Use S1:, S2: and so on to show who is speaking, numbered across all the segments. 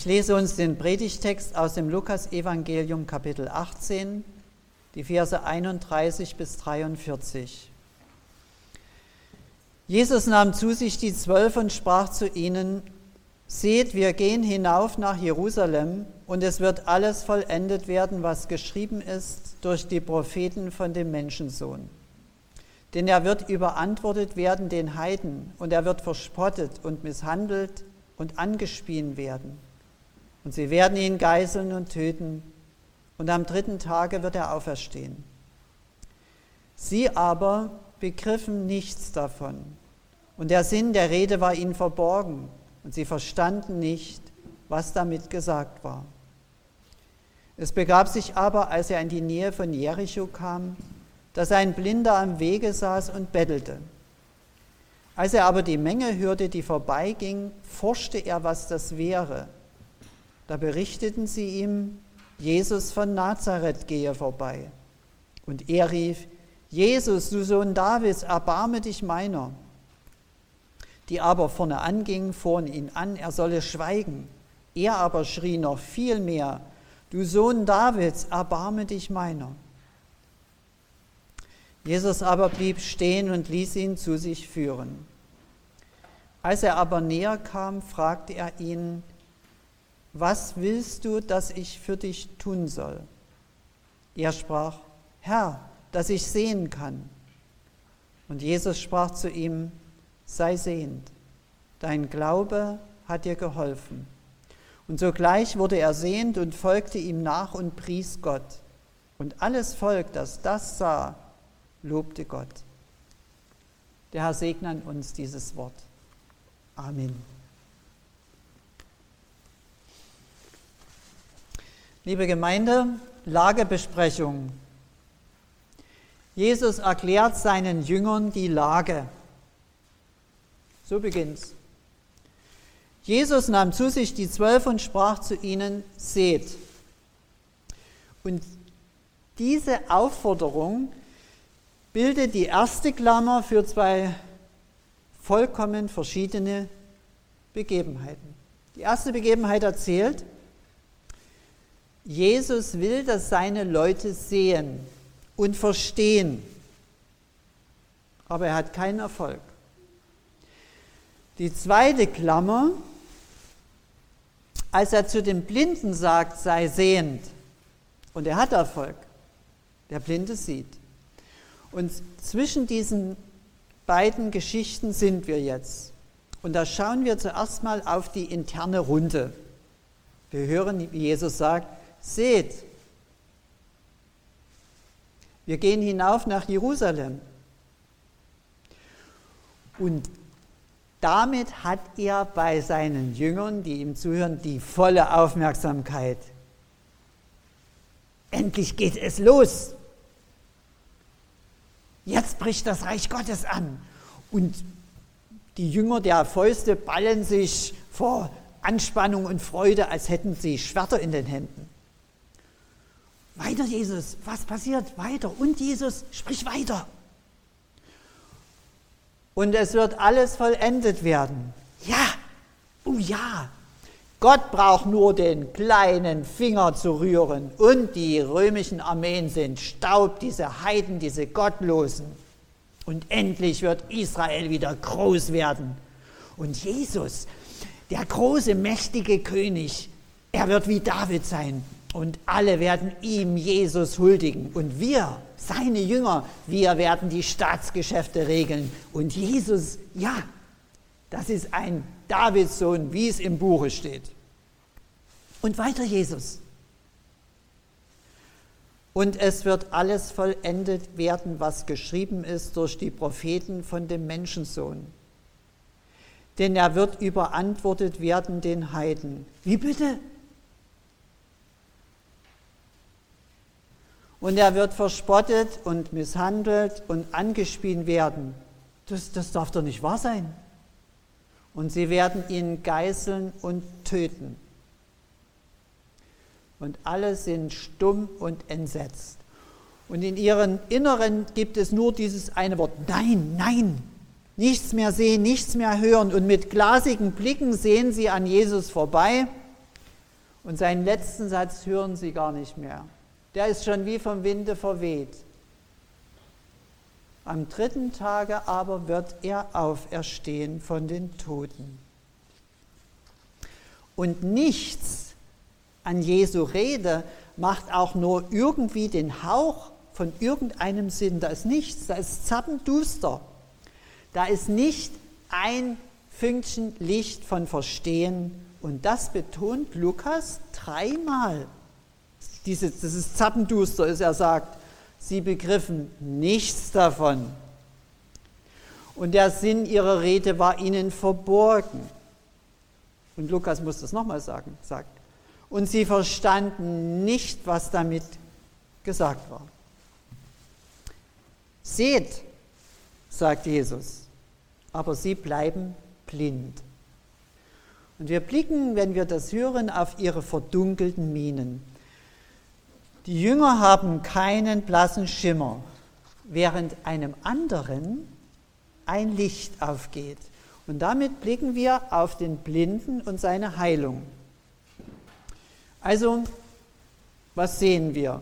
S1: Ich lese uns den Predigtext aus dem Lukas-Evangelium, Kapitel 18, die Verse 31 bis 43. Jesus nahm zu sich die Zwölf und sprach zu ihnen: Seht, wir gehen hinauf nach Jerusalem, und es wird alles vollendet werden, was geschrieben ist durch die Propheten von dem Menschensohn. Denn er wird überantwortet werden den Heiden, und er wird verspottet und misshandelt und angespien werden und sie werden ihn geißeln und töten, und am dritten Tage wird er auferstehen. Sie aber begriffen nichts davon, und der Sinn der Rede war ihnen verborgen, und sie verstanden nicht, was damit gesagt war. Es begab sich aber, als er in die Nähe von Jericho kam, dass ein Blinder am Wege saß und bettelte. Als er aber die Menge hörte, die vorbeiging, forschte er, was das wäre. Da berichteten sie ihm, Jesus von Nazareth gehe vorbei. Und er rief, Jesus, du Sohn Davids, erbarme dich meiner. Die aber vorne angingen, fuhren ihn an, er solle schweigen. Er aber schrie noch viel mehr, du Sohn Davids, erbarme dich meiner. Jesus aber blieb stehen und ließ ihn zu sich führen. Als er aber näher kam, fragte er ihn, was willst du, dass ich für dich tun soll? Er sprach, Herr, dass ich sehen kann. Und Jesus sprach zu ihm, sei sehend, dein Glaube hat dir geholfen. Und sogleich wurde er sehend und folgte ihm nach und pries Gott. Und alles Volk, das das sah, lobte Gott. Der Herr segne an uns dieses Wort. Amen. Liebe Gemeinde, Lagebesprechung. Jesus erklärt seinen Jüngern die Lage. So beginnt's. Jesus nahm zu sich die Zwölf und sprach zu ihnen, seht. Und diese Aufforderung bildet die erste Klammer für zwei vollkommen verschiedene Begebenheiten. Die erste Begebenheit erzählt, Jesus will, dass seine Leute sehen und verstehen, aber er hat keinen Erfolg. Die zweite Klammer, als er zu dem Blinden sagt, sei sehend, und er hat Erfolg, der Blinde sieht. Und zwischen diesen beiden Geschichten sind wir jetzt. Und da schauen wir zuerst mal auf die interne Runde. Wir hören, wie Jesus sagt, seht, wir gehen hinauf nach Jerusalem. Und damit hat er bei seinen Jüngern, die ihm zuhören, die volle Aufmerksamkeit. Endlich geht es los. Jetzt bricht das Reich Gottes an. Und die Jünger der Fäuste ballen sich vor Anspannung und Freude, als hätten sie Schwerter in den Händen. Weiter, Jesus, was passiert? Weiter. Und Jesus, sprich weiter. Und es wird alles vollendet werden. Ja, oh ja. Gott braucht nur den kleinen Finger zu rühren und die römischen Armeen sind Staub, diese Heiden, diese Gottlosen. Und endlich wird Israel wieder groß werden. Und Jesus, der große, mächtige König, er wird wie David sein und alle werden ihm, Jesus, huldigen. Und wir, seine Jünger, wir werden die Staatsgeschäfte regeln. Und Jesus, ja, das ist ein Davidssohn, wie es im Buche steht. Und weiter Jesus. Und es wird alles vollendet werden, was geschrieben ist durch die Propheten von dem Menschensohn. Denn er wird überantwortet werden den Heiden. Wie bitte? Und er wird verspottet und misshandelt und angespien werden. Das, das darf doch nicht wahr sein. Und sie werden ihn geißeln und töten. Und alle sind stumm und entsetzt. Und in ihren Inneren gibt es nur dieses eine Wort, nein, nein, nichts mehr sehen, nichts mehr hören. Und mit glasigen Blicken sehen sie an Jesus vorbei Und seinen letzten Satz hören sie gar nicht mehr. Der ist schon wie vom Winde verweht. Am dritten Tage aber wird er auferstehen von den Toten. Und nichts an Jesu Rede macht auch nur irgendwie den Hauch von irgendeinem Sinn. Da ist nichts, da ist zappenduster. Da ist nicht ein Fünkchen Licht von Verstehen. Und das betont Lukas dreimal. Diese, ist zappenduster ist, er sagt, sie begriffen nichts davon. Und der Sinn ihrer Rede war ihnen verborgen. Und Lukas muss das nochmal sagen, sagt. Und sie verstanden nicht, was damit gesagt war. Seht, sagt Jesus, aber sie bleiben blind. Und wir blicken, wenn wir das hören, auf ihre verdunkelten Mienen. Die Jünger haben keinen blassen Schimmer, während einem anderen ein Licht aufgeht. Und damit blicken wir auf den Blinden und seine Heilung. Also, was sehen wir?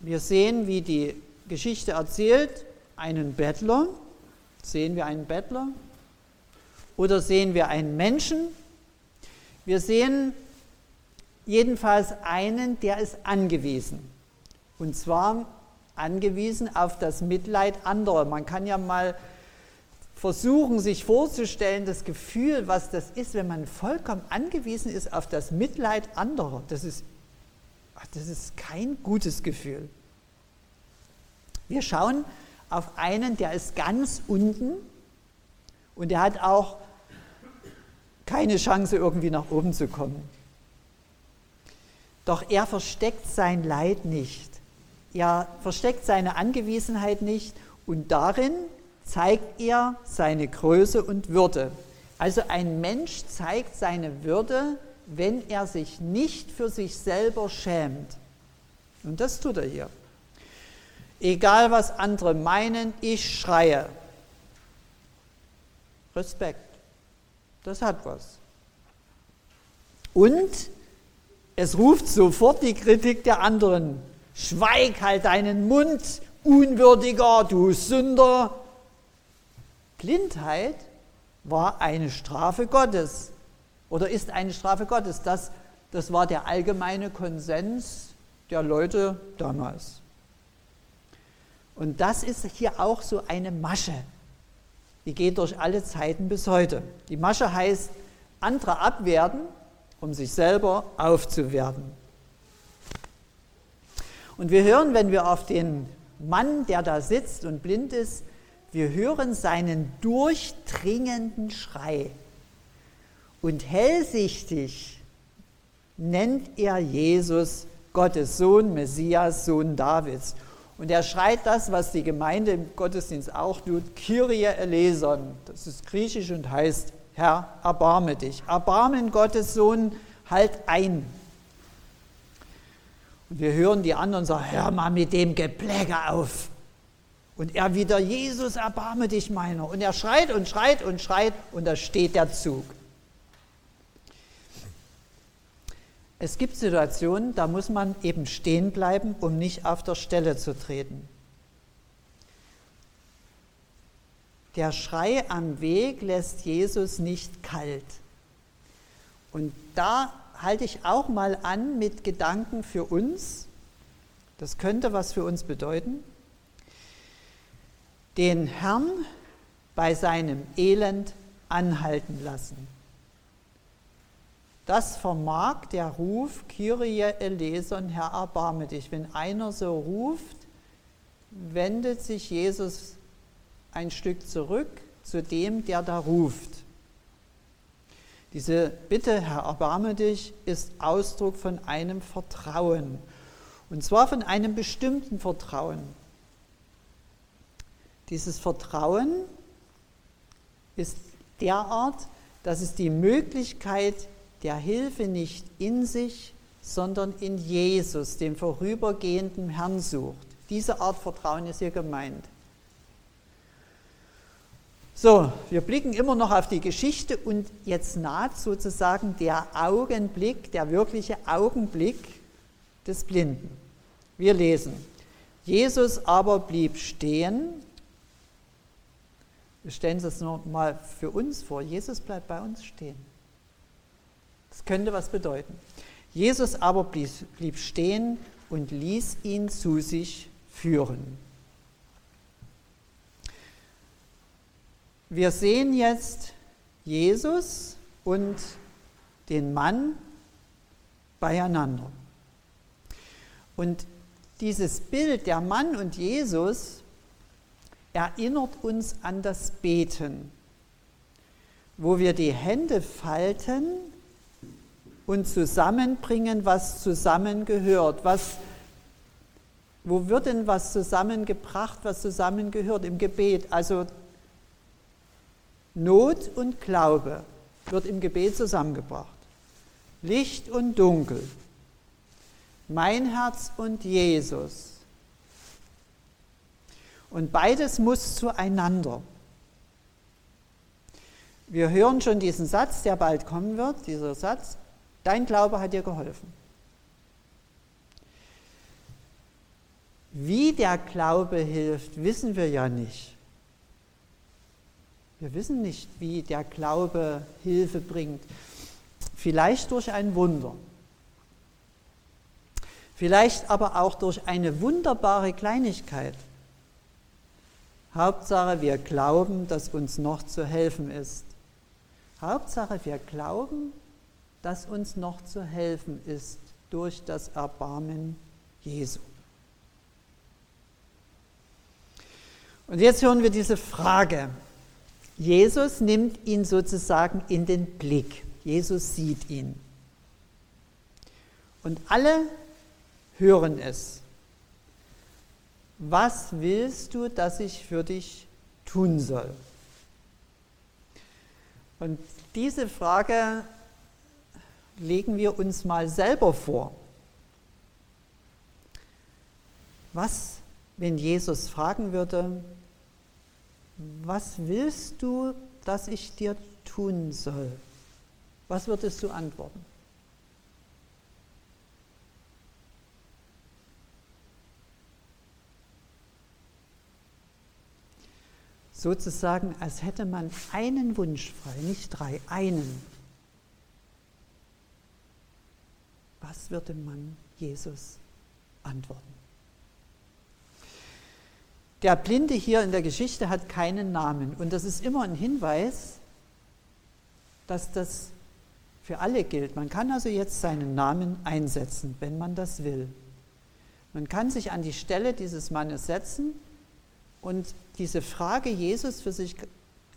S1: Wir sehen, wie die Geschichte erzählt, einen Bettler. Sehen wir einen Bettler? Oder sehen wir einen Menschen? Wir sehen jedenfalls einen, der ist angewiesen. Und zwar angewiesen auf das Mitleid anderer. Man kann ja mal versuchen, sich vorzustellen, das Gefühl, was das ist, wenn man vollkommen angewiesen ist auf das Mitleid anderer. Das ist, das ist kein gutes Gefühl. Wir schauen auf einen, der ist ganz unten und der hat auch keine Chance, irgendwie nach oben zu kommen. Doch er versteckt sein Leid nicht. Er versteckt seine Angewiesenheit nicht und darin zeigt er seine Größe und Würde. Also ein Mensch zeigt seine Würde, wenn er sich nicht für sich selber schämt. Und das tut er hier. Egal was andere meinen, ich schreie. Respekt. Das hat was. Und es ruft sofort die Kritik der anderen. Schweig halt deinen Mund, unwürdiger, du Sünder. Blindheit war eine Strafe Gottes oder ist eine Strafe Gottes. Das, das war der allgemeine Konsens der Leute damals. Und das ist hier auch so eine Masche. Die geht durch alle Zeiten bis heute. Die Masche heißt, andere abwerten, um sich selber aufzuwerten. Und wir hören, wenn wir auf den Mann, der da sitzt und blind ist, wir hören seinen durchdringenden Schrei. Und hellsichtig nennt er Jesus Gottes Sohn, Messias, Sohn Davids. Und er schreit das, was die Gemeinde im Gottesdienst auch tut, Kyrie eleison. Das ist griechisch und heißt, Herr, erbarme dich. Erbarmen Gottes Sohn, halt ein. Und wir hören die anderen sagen, hör mal mit dem Gepläge auf. Und er wieder, Jesus, erbarme dich meiner. Und er schreit und schreit und schreit und da steht der Zug. Es gibt Situationen, da muss man eben stehen bleiben, um nicht auf der Stelle zu treten. Der Schrei am Weg lässt Jesus nicht kalt. Und da halte ich auch mal an mit Gedanken für uns. Das könnte was für uns bedeuten. Den Herrn bei seinem Elend anhalten lassen. Das vermag der Ruf, Kyrie eleison, Herr, erbarme dich. Wenn einer so ruft, wendet sich Jesus ein Stück zurück zu dem, der da ruft. Diese Bitte, Herr, erbarme dich, ist Ausdruck von einem Vertrauen. Und zwar von einem bestimmten Vertrauen. Dieses Vertrauen ist derart, dass es die Möglichkeit der Hilfe nicht in sich, sondern in Jesus, dem vorübergehenden Herrn sucht. Diese Art Vertrauen ist hier gemeint. So, wir blicken immer noch auf die Geschichte und jetzt naht sozusagen der Augenblick, der wirkliche Augenblick des Blinden. Wir lesen, Jesus aber blieb stehen. Wir stellen es nur mal für uns vor. Jesus bleibt bei uns stehen. Das könnte was bedeuten. Jesus aber blieb stehen und ließ ihn zu sich führen. Wir sehen jetzt Jesus und den Mann beieinander. Und dieses Bild der Mann und Jesus erinnert uns an das Beten, wo wir die Hände falten und zusammenbringen, was zusammengehört. Was, wo wird denn was zusammengebracht, was zusammengehört im Gebet? Also Not und Glaube wird im Gebet zusammengebracht. Licht und Dunkel. Mein Herz und Jesus. Und beides muss zueinander. Wir hören schon diesen Satz, der bald kommen wird, dieser Satz, dein Glaube hat dir geholfen. Wie der Glaube hilft, wissen wir ja nicht. Wir wissen nicht, wie der Glaube Hilfe bringt. Vielleicht durch ein Wunder. Vielleicht aber auch durch eine wunderbare Kleinigkeit. Hauptsache, wir glauben, dass uns noch zu helfen ist. Hauptsache, wir glauben, dass uns noch zu helfen ist durch das Erbarmen Jesu. Und jetzt hören wir diese Frage. Jesus nimmt ihn sozusagen in den Blick. Jesus sieht ihn. Und alle hören es. Was willst du, dass ich für dich tun soll? Und diese Frage legen wir uns mal selber vor. Was, wenn Jesus fragen würde, was willst du, dass ich dir tun soll? Was würdest du antworten? Sozusagen, als hätte man einen Wunsch frei, nicht drei, einen. Was würde man Jesus antworten? Der Blinde hier in der Geschichte hat keinen Namen und das ist immer ein Hinweis, dass das für alle gilt. Man kann also jetzt seinen Namen einsetzen, wenn man das will. Man kann sich an die Stelle dieses Mannes setzen und diese Frage Jesus für sich,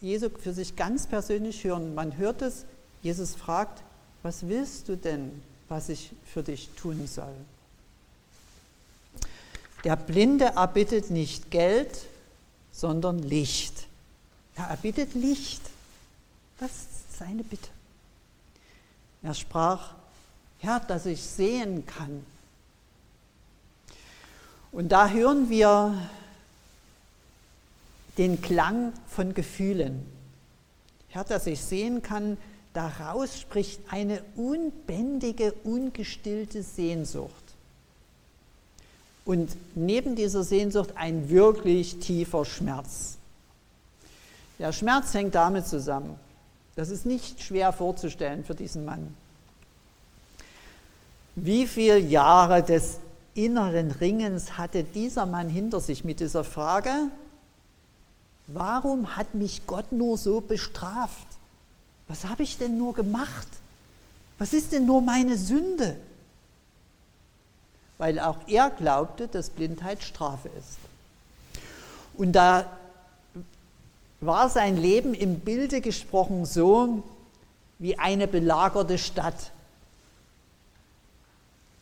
S1: Jesu für sich ganz persönlich hören. Man hört es, Jesus fragt, was willst du denn, was ich für dich tun soll? Der Blinde erbittet nicht Geld, sondern Licht. Er erbittet Licht. Das ist seine Bitte. Er sprach, Herr, dass ich sehen kann. Und da hören wir den Klang von Gefühlen. Herr, dass ich sehen kann, daraus spricht eine unbändige, ungestillte Sehnsucht. Und neben dieser Sehnsucht ein wirklich tiefer Schmerz. Der Schmerz hängt damit zusammen. Das ist nicht schwer vorzustellen für diesen Mann. Wie viele Jahre des inneren Ringens hatte dieser Mann hinter sich mit dieser Frage, warum hat mich Gott nur so bestraft? Was habe ich denn nur gemacht? Was ist denn nur meine Sünde? Weil auch er glaubte, dass Blindheit Strafe ist. Und da war sein Leben im Bilde gesprochen so wie eine belagerte Stadt.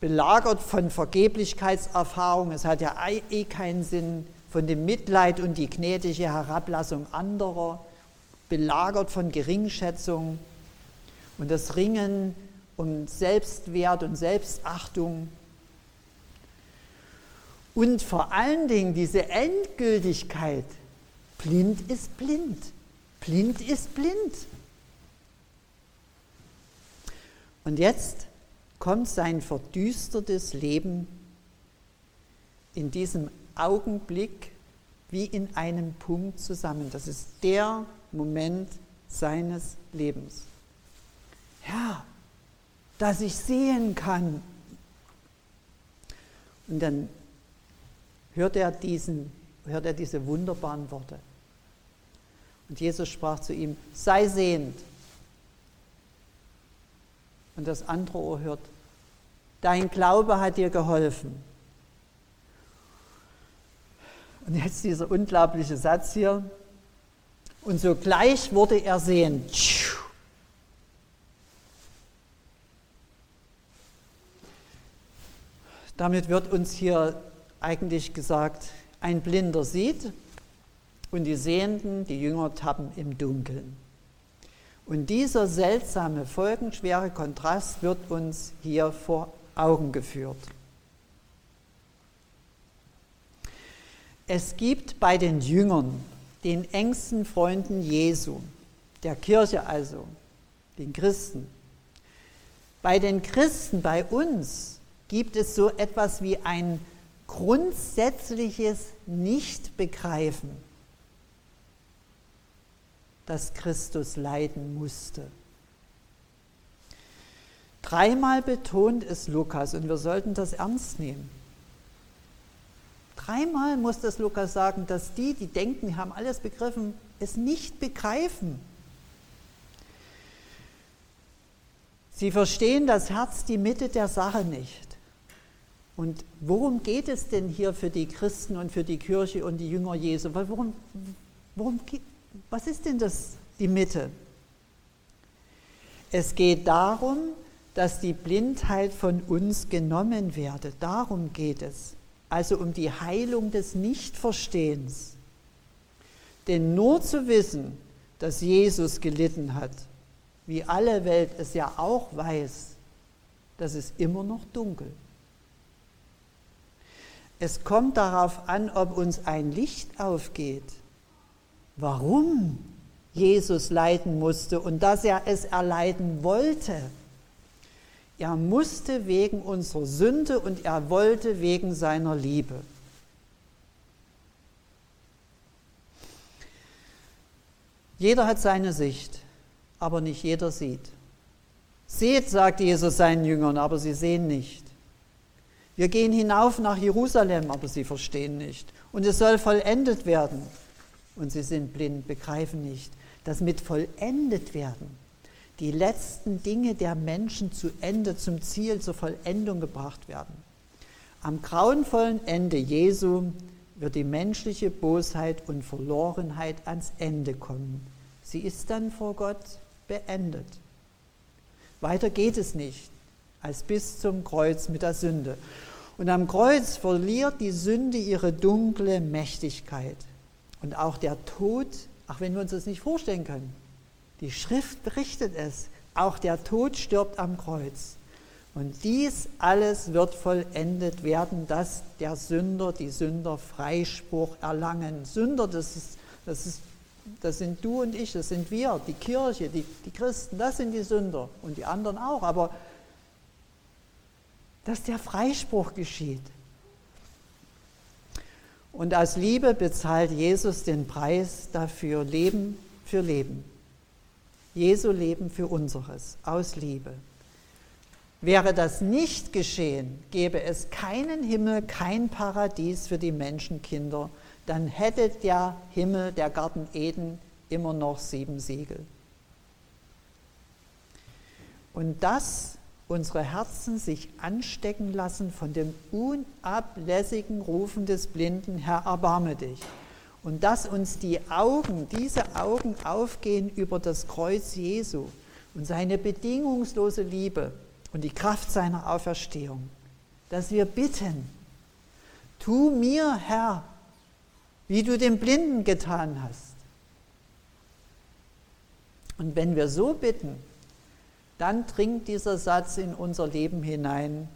S1: Belagert von Vergeblichkeitserfahrung, es hat ja eh keinen Sinn, von dem Mitleid und die gnädige Herablassung anderer, belagert von Geringschätzung und das Ringen um Selbstwert und Selbstachtung und vor allen Dingen diese Endgültigkeit, blind ist blind. Blind ist blind. Und jetzt kommt sein verdüstertes Leben in diesem Augenblick wie in einem Punkt zusammen. Das ist der Moment seines Lebens. Herr, dass ich sehen kann. Und dann hört er, diesen, hört er diese wunderbaren Worte. Und Jesus sprach zu ihm, sei sehend. Und das andere Ohr hört, dein Glaube hat dir geholfen. Und jetzt dieser unglaubliche Satz hier. Und sogleich wurde er sehend. Damit wird uns hier eigentlich gesagt, ein Blinder sieht und die Sehenden, die Jünger, tappen im Dunkeln. Und dieser seltsame, folgenschwere Kontrast wird uns hier vor Augen geführt. Es gibt bei den Jüngern, den engsten Freunden Jesu, der Kirche also, den Christen, bei den Christen, bei uns, gibt es so etwas wie ein grundsätzliches Nichtbegreifen, dass Christus leiden musste. Dreimal betont es Lukas und wir sollten das ernst nehmen. Dreimal muss das Lukas sagen, dass die, die denken, haben alles begriffen, es nicht begreifen. Sie verstehen das Herz, die Mitte der Sache nicht. Und worum geht es denn hier für die Christen und für die Kirche und die Jünger Jesu? Worum, worum, was ist denn das, die Mitte? Es geht darum, dass die Blindheit von uns genommen werde. Darum geht es. Also um die Heilung des Nichtverstehens. Denn nur zu wissen, dass Jesus gelitten hat, wie alle Welt es ja auch weiß, das ist immer noch dunkel. Es kommt darauf an, ob uns ein Licht aufgeht. Warum Jesus leiden musste und dass er es erleiden wollte. Er musste wegen unserer Sünde und er wollte wegen seiner Liebe. Jeder hat seine Sicht, aber nicht jeder sieht. Seht, sagt Jesus seinen Jüngern, aber sie sehen nicht. Wir gehen hinauf nach Jerusalem, aber sie verstehen nicht. Und es soll vollendet werden. Und sie sind blind, begreifen nicht. Das mit vollendet werden, die letzten Dinge der Menschen zu Ende, zum Ziel, zur Vollendung gebracht werden. Am grauenvollen Ende Jesu wird die menschliche Bosheit und Verlorenheit ans Ende kommen. Sie ist dann vor Gott beendet. Weiter geht es nicht als bis zum Kreuz mit der Sünde. Und am Kreuz verliert die Sünde ihre dunkle Mächtigkeit. Und auch der Tod, auch wenn wir uns das nicht vorstellen können, die Schrift berichtet es, auch der Tod stirbt am Kreuz. Und dies alles wird vollendet werden, dass der Sünder, die Sünder Freispruch erlangen. Sünder, das, ist, das, ist, das sind du und ich, das sind wir, die Kirche, die, die Christen, das sind die Sünder und die anderen auch. Aber dass der Freispruch geschieht. Und aus Liebe bezahlt Jesus den Preis dafür, Leben für Leben. Jesu Leben für unseres, aus Liebe. Wäre das nicht geschehen, gäbe es keinen Himmel, kein Paradies für die Menschenkinder, dann hätte der Himmel, der Garten Eden, immer noch sieben Siegel. Und das unsere Herzen sich anstecken lassen von dem unablässigen Rufen des Blinden, Herr, erbarme dich. Und dass uns die Augen, diese Augen aufgehen über das Kreuz Jesu und seine bedingungslose Liebe und die Kraft seiner Auferstehung. Dass wir bitten, tu mir, Herr, wie du dem Blinden getan hast. Und wenn wir so bitten, dann dringt dieser Satz in unser Leben hinein.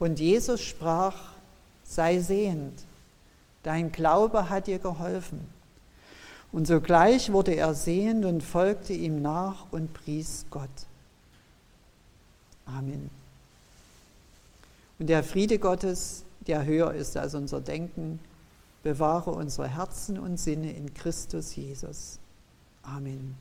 S1: Und Jesus sprach, sei sehend, dein Glaube hat dir geholfen. Und sogleich wurde er sehend und folgte ihm nach und pries Gott. Amen. Und der Friede Gottes, der höher ist als unser Denken, bewahre unsere Herzen und Sinne in Christus Jesus. Amen.